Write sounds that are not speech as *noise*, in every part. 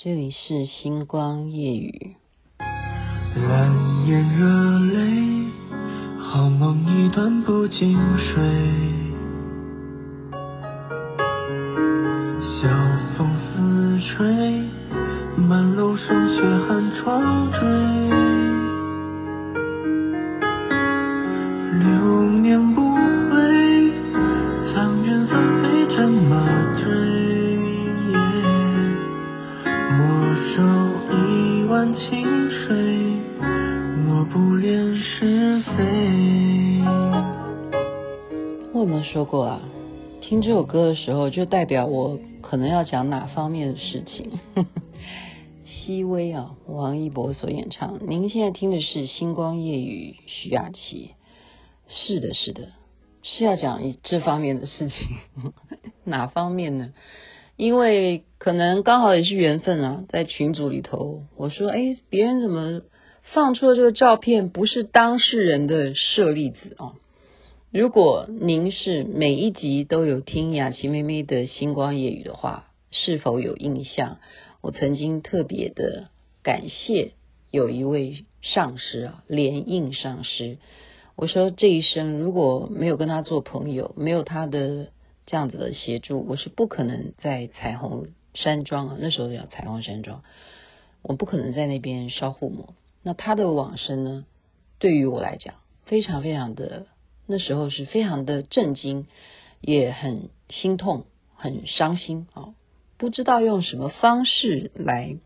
这里是星光夜雨。蓝眼热泪，好梦一段不经睡。我有没有说过啊，听这首歌的时候，就代表我可能要讲哪方面的事情。*laughs* 熹微啊，王一博所演唱。您现在听的是《星光夜雨》，徐雅琪。是的，是的，是要讲这方面的事情。*laughs* 哪方面呢？因为可能刚好也是缘分啊，在群组里头，我说，哎，别人怎么放出了这个照片，不是当事人的舍利子啊？如果您是每一集都有听雅琪妹妹的星光夜语的话，是否有印象？我曾经特别的感谢有一位上师啊，莲印上师。我说这一生如果没有跟他做朋友，没有他的这样子的协助，我是不可能在彩虹山庄啊，那时候叫彩虹山庄，我不可能在那边烧护摩。那他的往生呢，对于我来讲，非常非常的。那时候是非常的震惊，也很心痛，很伤心啊！不知道用什么方式来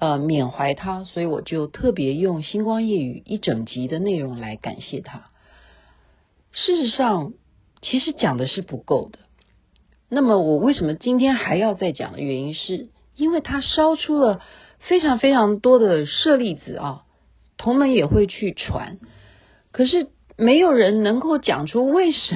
呃缅怀他，所以我就特别用《星光夜雨》一整集的内容来感谢他。事实上，其实讲的是不够的。那么我为什么今天还要再讲的原因，是因为他烧出了非常非常多的舍利子啊，同门也会去传，可是。没有人能够讲出为什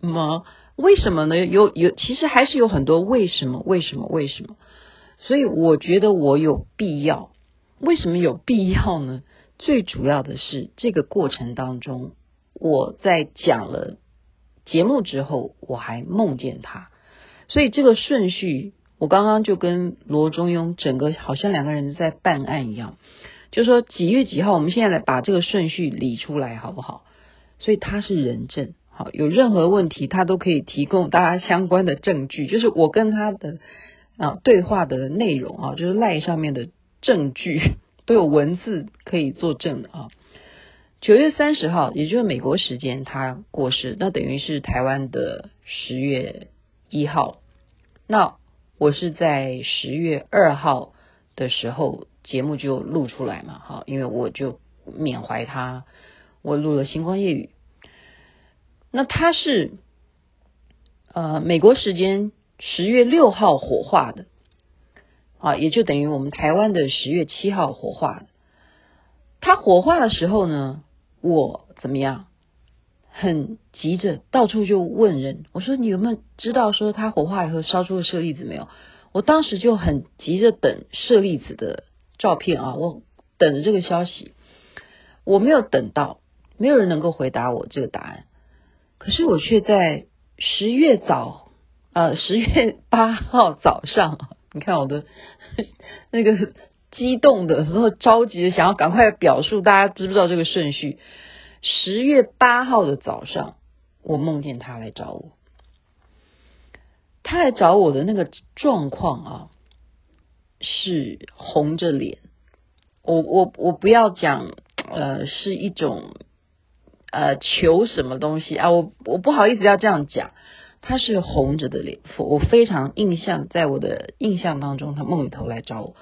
么？为什么呢？有有，其实还是有很多为什么？为什么？为什么？所以我觉得我有必要。为什么有必要呢？最主要的是这个过程当中，我在讲了节目之后，我还梦见他。所以这个顺序，我刚刚就跟罗中庸整个好像两个人在办案一样，就说几月几号，我们现在来把这个顺序理出来，好不好？所以他是人证，好，有任何问题他都可以提供大家相关的证据，就是我跟他的啊对话的内容啊，就是赖上面的证据 *laughs* 都有文字可以作证的啊。九月三十号，也就是美国时间，他过世，那等于是台湾的十月一号。那我是在十月二号的时候节目就录出来嘛，哈，因为我就缅怀他。我录了《星光夜雨》，那他是呃美国时间十月六号火化的啊，也就等于我们台湾的十月七号火化的。他火化的时候呢，我怎么样？很急着到处就问人，我说你有没有知道说他火化以后烧出了舍利子没有？我当时就很急着等舍利子的照片啊，我等着这个消息，我没有等到。没有人能够回答我这个答案，可是我却在十月早，呃，*laughs* 十月八号早上，*laughs* 你看我的 *laughs* 那个激动的，然后着急的想要赶快表述，大家知不知道这个顺序？十月八号的早上，我梦见他来找我，他来找我的那个状况啊，是红着脸，我我我不要讲，呃，是一种。呃，求什么东西啊？我我不好意思要这样讲，他是红着的脸，我非常印象，在我的印象当中，他梦里头来找我。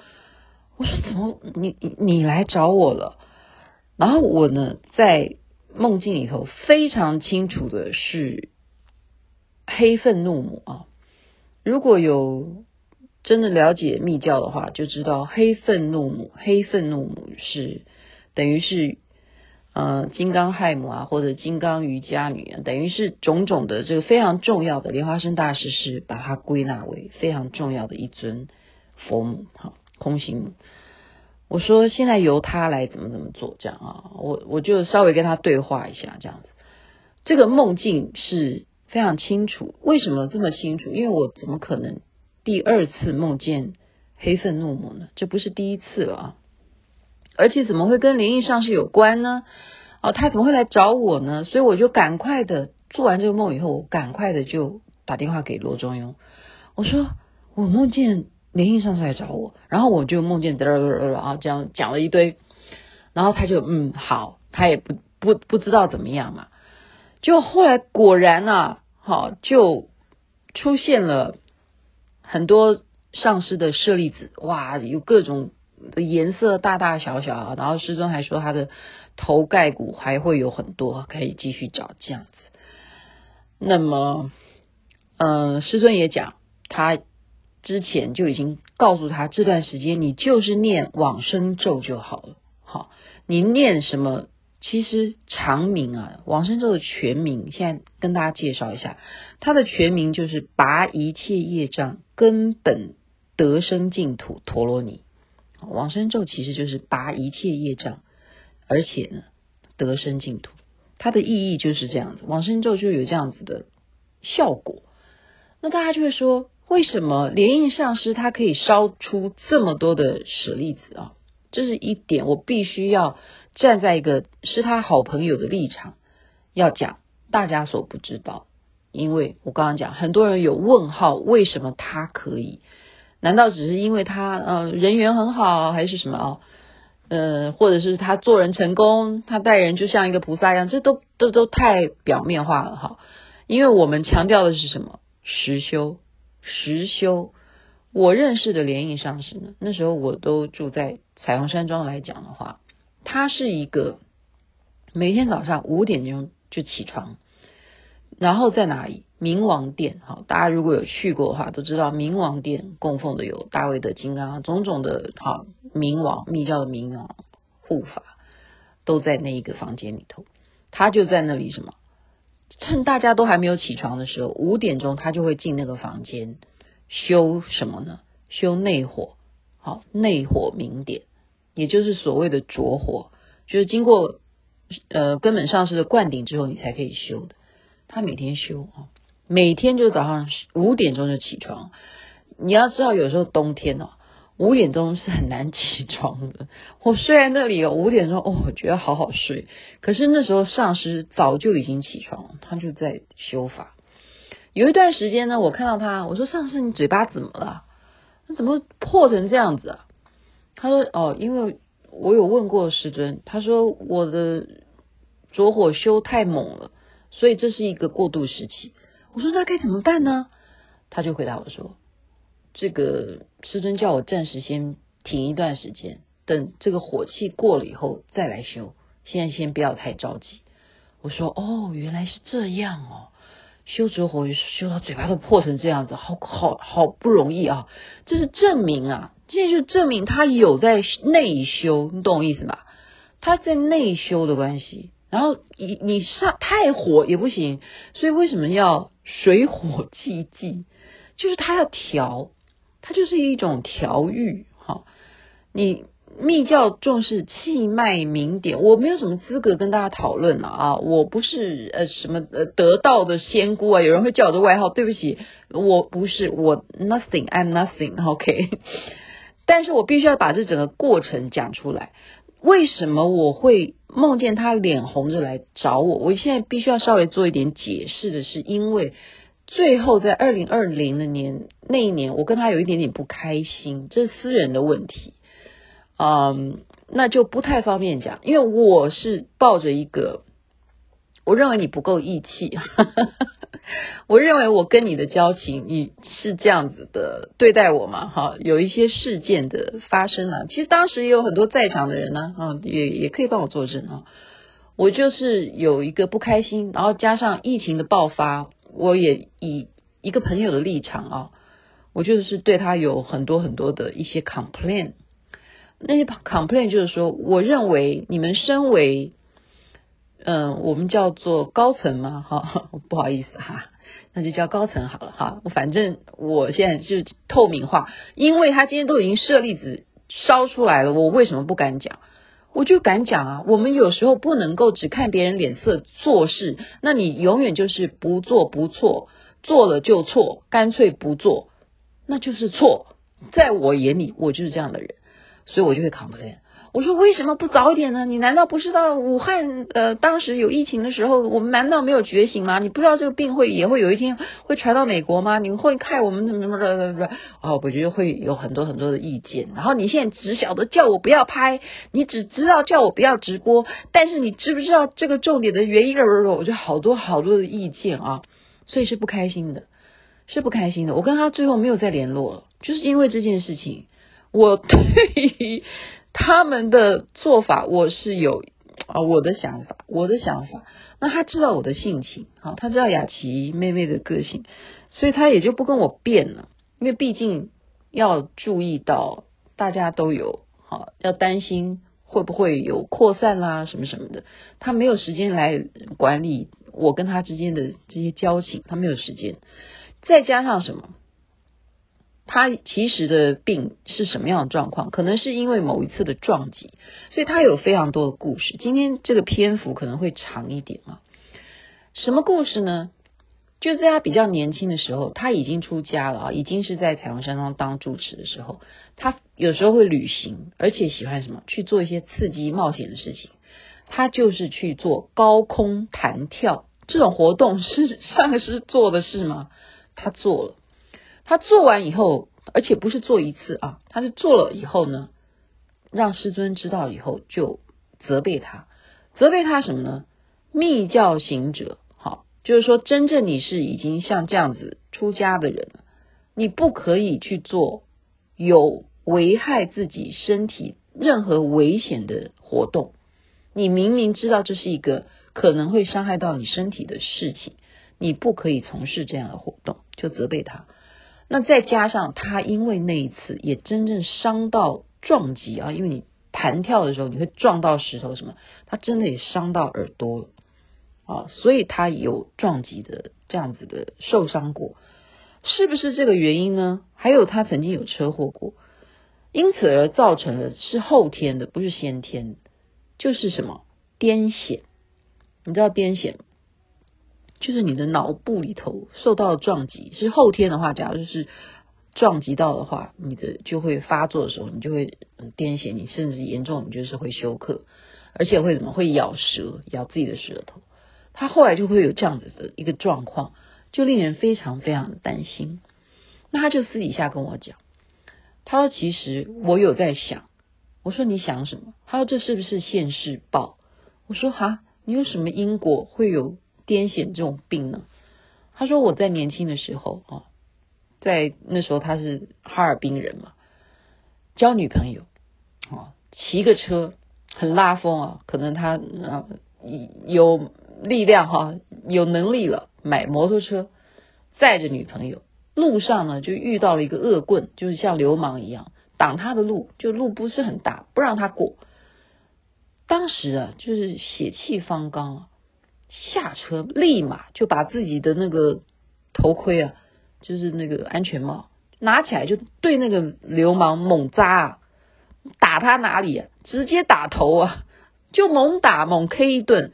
我说怎么你你你来找我了？然后我呢，在梦境里头非常清楚的是黑愤怒母啊。如果有真的了解密教的话，就知道黑愤怒母，黑愤怒母是等于是。呃，金刚亥母啊，或者金刚瑜伽女啊，等于是种种的这个非常重要的。莲花生大师是把它归纳为非常重要的一尊佛母，哈，空行母。我说现在由他来怎么怎么做，这样啊，我我就稍微跟他对话一下，这样子。这个梦境是非常清楚，为什么这么清楚？因为我怎么可能第二次梦见黑愤怒母呢？这不是第一次了啊！而且怎么会跟灵异上师有关呢？哦，他怎么会来找我呢？所以我就赶快的做完这个梦以后，我赶快的就打电话给罗中庸，我说我梦见灵异上师来找我，然后我就梦见嘚嘚嘚嘚啊，这样讲了一堆，然后他就嗯好，他也不不不知道怎么样嘛，就后来果然啊，好就出现了很多。上师的舍利子，哇，有各种的颜色，大大小小。然后师尊还说他的头盖骨还会有很多，可以继续找这样子。那么，嗯、呃，师尊也讲，他之前就已经告诉他，这段时间你就是念往生咒就好了。好，你念什么？其实长名啊，往生咒的全名，现在跟大家介绍一下，它的全名就是拔一切业障根本。得生净土陀罗尼，往生咒其实就是拔一切业障，而且呢得生净土，它的意义就是这样子。往生咒就有这样子的效果。那大家就会说，为什么莲印上师他可以烧出这么多的舍利子啊？这是一点，我必须要站在一个是他好朋友的立场，要讲大家所不知道。因为我刚刚讲，很多人有问号，为什么他可以？难道只是因为他呃人缘很好，还是什么哦？呃，或者是他做人成功，他待人就像一个菩萨一样？这都都都太表面化了哈。因为我们强调的是什么？实修，实修。我认识的莲印上师呢，那时候我都住在彩虹山庄来讲的话，他是一个每天早上五点钟就起床，然后在哪里？冥王殿，好，大家如果有去过的话，都知道冥王殿供奉的有大卫的金刚啊，种种的哈冥王密教的冥王护法都在那一个房间里头。他就在那里什么？趁大家都还没有起床的时候，五点钟他就会进那个房间修什么呢？修内火，好内火明点，也就是所谓的着火，就是经过呃根本上师的灌顶之后，你才可以修的。他每天修啊。每天就早上五点钟就起床，你要知道，有时候冬天哦，五点钟是很难起床的。我睡在那里有五点钟哦，我觉得好好睡。可是那时候上师早就已经起床，他就在修法。有一段时间呢，我看到他，我说上师，你嘴巴怎么了？那怎么破成这样子啊？他说哦，因为我有问过师尊，他说我的着火修太猛了，所以这是一个过渡时期。我说那该怎么办呢？他就回答我说：“这个师尊叫我暂时先停一段时间，等这个火气过了以后再来修。现在先不要太着急。”我说：“哦，原来是这样哦，修着火修到嘴巴都破成这样子，好好好不容易啊！这是证明啊，这就证明他有在内修，你懂我意思吧？他在内修的关系。然后你你上太火也不行，所以为什么要？”水火既济，就是它要调，它就是一种调愈。哈，你密教重视气脉明点，我没有什么资格跟大家讨论了啊！我不是呃什么呃得道的仙姑啊，有人会叫我的外号，对不起，我不是，我 nothing，I'm nothing，OK。但是我必须要把这整个过程讲出来。为什么我会梦见他脸红着来找我？我现在必须要稍微做一点解释的是，因为最后在二零二零的年那一年，我跟他有一点点不开心，这是私人的问题，嗯，那就不太方便讲，因为我是抱着一个，我认为你不够义气。*laughs* 我认为我跟你的交情，你是这样子的对待我嘛？哈，有一些事件的发生啊，其实当时也有很多在场的人呢，啊，也也可以帮我作证啊。我就是有一个不开心，然后加上疫情的爆发，我也以一个朋友的立场啊，我就是对他有很多很多的一些 complain。那些 complain 就是说，我认为你们身为。嗯，我们叫做高层嘛，哈，*laughs* 不好意思哈，那就叫高层好了哈。反正我现在就透明化，因为他今天都已经舍利子烧出来了，我为什么不敢讲？我就敢讲啊。我们有时候不能够只看别人脸色做事，那你永远就是不做不错，做了就错，干脆不做，那就是错。在我眼里，我就是这样的人，所以我就会 complain。我说为什么不早点呢？你难道不知道武汉呃当时有疫情的时候，我们难道没有觉醒吗？你不知道这个病会也会有一天会传到美国吗？你会害我们怎么怎么怎么哦，我觉得会有很多很多的意见。然后你现在只晓得叫我不要拍，你只知道叫我不要直播，但是你知不知道这个重点的原因？我就好多好多的意见啊，所以是不开心的，是不开心的。我跟他最后没有再联络了，就是因为这件事情，我对。他们的做法，我是有啊，我的想法，我的想法。那他知道我的性情，好，他知道雅琪妹妹的个性，所以他也就不跟我辩了。因为毕竟要注意到大家都有好，要担心会不会有扩散啦，什么什么的。他没有时间来管理我跟他之间的这些交情，他没有时间。再加上什么？他其实的病是什么样的状况？可能是因为某一次的撞击，所以他有非常多的故事。今天这个篇幅可能会长一点啊。什么故事呢？就在他比较年轻的时候，他已经出家了啊，已经是在彩虹山庄当住持的时候，他有时候会旅行，而且喜欢什么？去做一些刺激冒险的事情。他就是去做高空弹跳这种活动，是上师做的事吗？他做了。他做完以后，而且不是做一次啊，他是做了以后呢，让师尊知道以后就责备他，责备他什么呢？密教行者，好，就是说真正你是已经像这样子出家的人了，你不可以去做有危害自己身体任何危险的活动。你明明知道这是一个可能会伤害到你身体的事情，你不可以从事这样的活动，就责备他。那再加上他因为那一次也真正伤到撞击啊，因为你弹跳的时候你会撞到石头什么，他真的也伤到耳朵了啊，所以他有撞击的这样子的受伤过，是不是这个原因呢？还有他曾经有车祸过，因此而造成的是后天的，不是先天，就是什么癫痫，你知道癫痫吗？就是你的脑部里头受到撞击，是后天的话，假如是撞击到的话，你的就会发作的时候，你就会癫痫，你甚至严重，你就是会休克，而且会怎么会咬舌，咬自己的舌头。他后来就会有这样子的一个状况，就令人非常非常的担心。那他就私底下跟我讲，他说：“其实我有在想。”我说：“你想什么？”他说：“这是不是现世报？”我说：“哈，你有什么因果会有？”癫痫这种病呢？他说我在年轻的时候啊，在那时候他是哈尔滨人嘛，交女朋友啊，骑个车很拉风啊，可能他啊有力量哈，有能力了，买摩托车载着女朋友，路上呢就遇到了一个恶棍，就是像流氓一样挡他的路，就路不是很大，不让他过。当时啊，就是血气方刚啊。下车，立马就把自己的那个头盔啊，就是那个安全帽拿起来，就对那个流氓猛扎啊，打他哪里啊？直接打头啊，就猛打猛 K 一顿，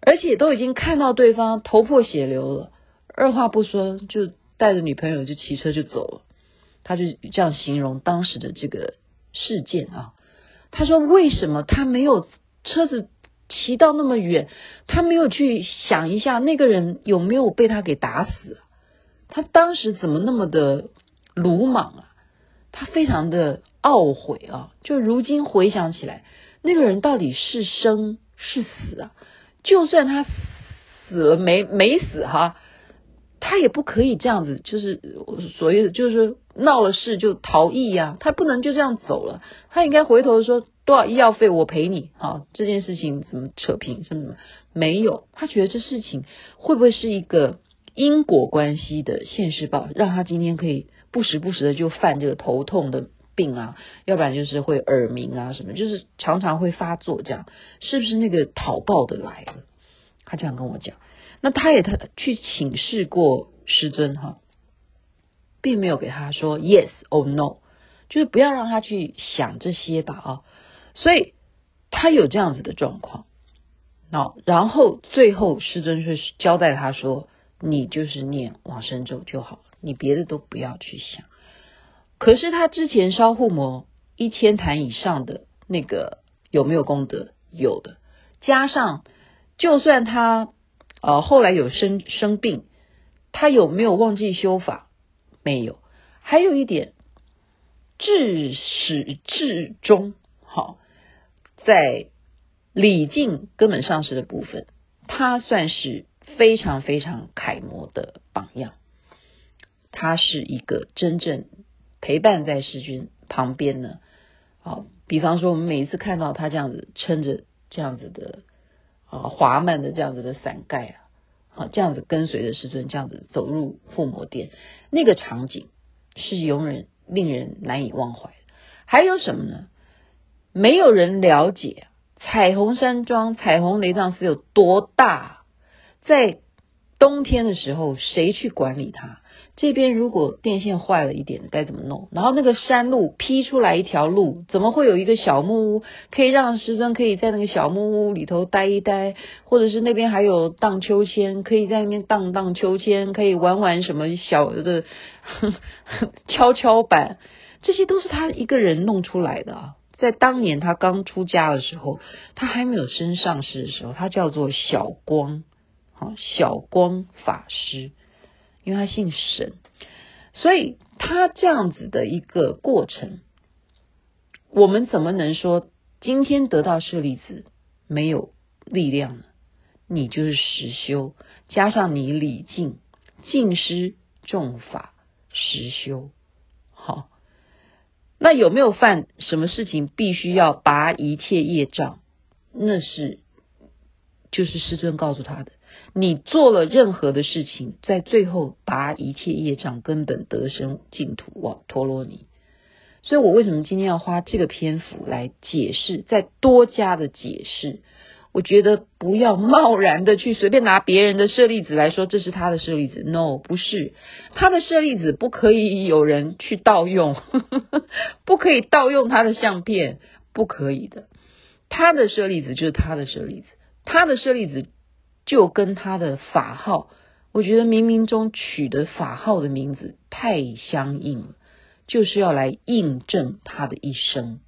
而且都已经看到对方头破血流了，二话不说就带着女朋友就骑车就走了。他就这样形容当时的这个事件啊，他说为什么他没有车子？骑到那么远，他没有去想一下那个人有没有被他给打死？他当时怎么那么的鲁莽啊？他非常的懊悔啊！就如今回想起来，那个人到底是生是死啊？就算他死了没没死哈，他也不可以这样子，就是所谓的就是闹了事就逃逸呀，他不能就这样走了，他应该回头说。多少医药费我赔你？好，这件事情怎么扯平？什么什么没有？他觉得这事情会不会是一个因果关系的现世报，让他今天可以不时不时的就犯这个头痛的病啊？要不然就是会耳鸣啊什么，就是常常会发作这样，是不是那个讨报的来了？他这样跟我讲。那他也他去请示过师尊哈，并没有给他说 yes or no，就是不要让他去想这些吧啊。所以他有这样子的状况，那然后最后师尊是交代他说：“你就是念往生咒就好，你别的都不要去想。”可是他之前烧护摩一千坛以上的那个有没有功德？有的。加上，就算他呃后来有生生病，他有没有忘记修法？没有。还有一点，至始至终，好，在李靖根本上师的部分，他算是非常非常楷模的榜样。他是一个真正陪伴在师君旁边呢。好，比方说我们每一次看到他这样子撑着这样子的啊滑曼的这样子的伞盖啊，啊这样子跟随着师尊这样子走入护摩殿，那个场景是永远令人难以忘怀。还有什么呢？没有人了解彩虹山庄彩虹雷藏寺有多大，在冬天的时候谁去管理它？这边如果电线坏了一点，该怎么弄？然后那个山路劈出来一条路，怎么会有一个小木屋可以让师尊可以在那个小木屋里头待一待？或者是那边还有荡秋千，可以在那边荡荡秋千，可以玩玩什么小的 *laughs* 跷跷板？这些都是他一个人弄出来的啊！在当年他刚出家的时候，他还没有升上师的时候，他叫做小光，好，小光法师。因为他姓沈，所以他这样子的一个过程，我们怎么能说今天得到舍利子没有力量呢？你就是实修，加上你礼敬、敬师重法、实修，好，那有没有犯什么事情必须要拔一切业障？那是就是师尊告诉他的。你做了任何的事情，在最后拔一切业障，根本得生净土，哇，陀罗尼。所以我为什么今天要花这个篇幅来解释，再多加的解释？我觉得不要贸然的去随便拿别人的舍利子来说，这是他的舍利子。No，不是他的舍利子，不可以有人去盗用，*laughs* 不可以盗用他的相片，不可以的。他的舍利子就是他的舍利子，他的舍利子。就跟他的法号，我觉得冥冥中取的法号的名字太相应了，就是要来印证他的一生。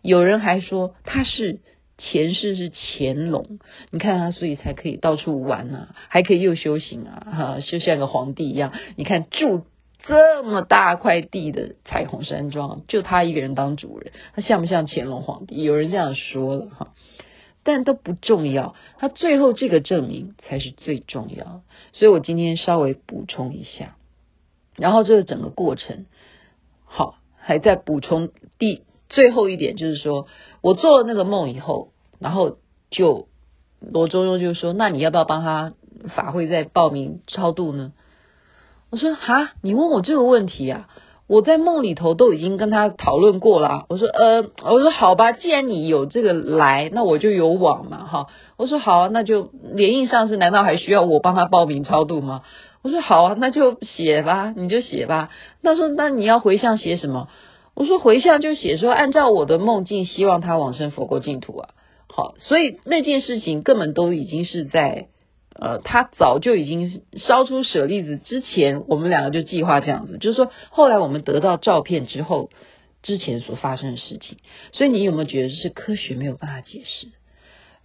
有人还说他是前世是乾隆，你看他，所以才可以到处玩啊，还可以又修行啊，哈，就像个皇帝一样。你看住这么大块地的彩虹山庄，就他一个人当主人，他像不像乾隆皇帝？有人这样说了哈。但都不重要，他最后这个证明才是最重要。所以我今天稍微补充一下，然后这个整个过程，好，还在补充第最后一点，就是说我做了那个梦以后，然后就罗中庸就说：“那你要不要帮他法会再报名超度呢？”我说：“哈，你问我这个问题啊？”我在梦里头都已经跟他讨论过了，我说呃，我说好吧，既然你有这个来，那我就有往嘛，哈，我说好啊，那就联印上师难道还需要我帮他报名超度吗？我说好啊，那就写吧，你就写吧。他说那你要回向写什么？我说回向就写说按照我的梦境，希望他往生佛国净土啊。好，所以那件事情根本都已经是在。呃，他早就已经烧出舍利子之前，我们两个就计划这样子，就是说后来我们得到照片之后，之前所发生的事情。所以你有没有觉得是科学没有办法解释？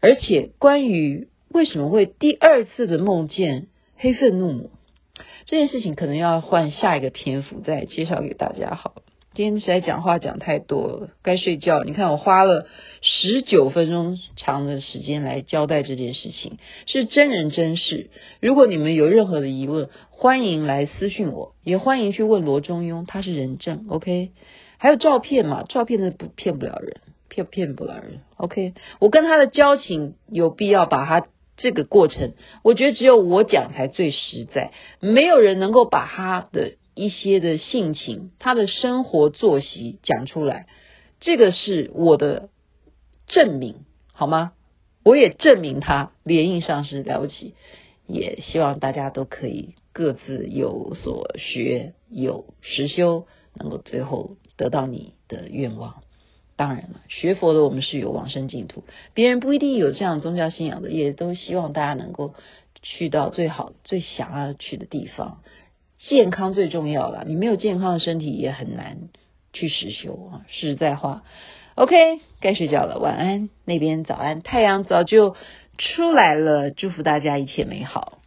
而且关于为什么会第二次的梦见黑愤怒母这件事情，可能要换下一个篇幅再介绍给大家好了。今天实在讲话讲太多了，该睡觉。你看我花了十九分钟长的时间来交代这件事情，是真人真事。如果你们有任何的疑问，欢迎来私信我，也欢迎去问罗中庸，他是人证。OK，还有照片嘛？照片的不骗不了人，骗骗不了人。OK，我跟他的交情有必要把他这个过程，我觉得只有我讲才最实在，没有人能够把他的。一些的性情，他的生活作息讲出来，这个是我的证明，好吗？我也证明他联印上是了不起，也希望大家都可以各自有所学，有实修，能够最后得到你的愿望。当然了，学佛的我们是有往生净土，别人不一定有这样宗教信仰的，也都希望大家能够去到最好、最想要去的地方。健康最重要了，你没有健康的身体也很难去实修啊，实在话。OK，该睡觉了，晚安。那边早安，太阳早就出来了，祝福大家一切美好。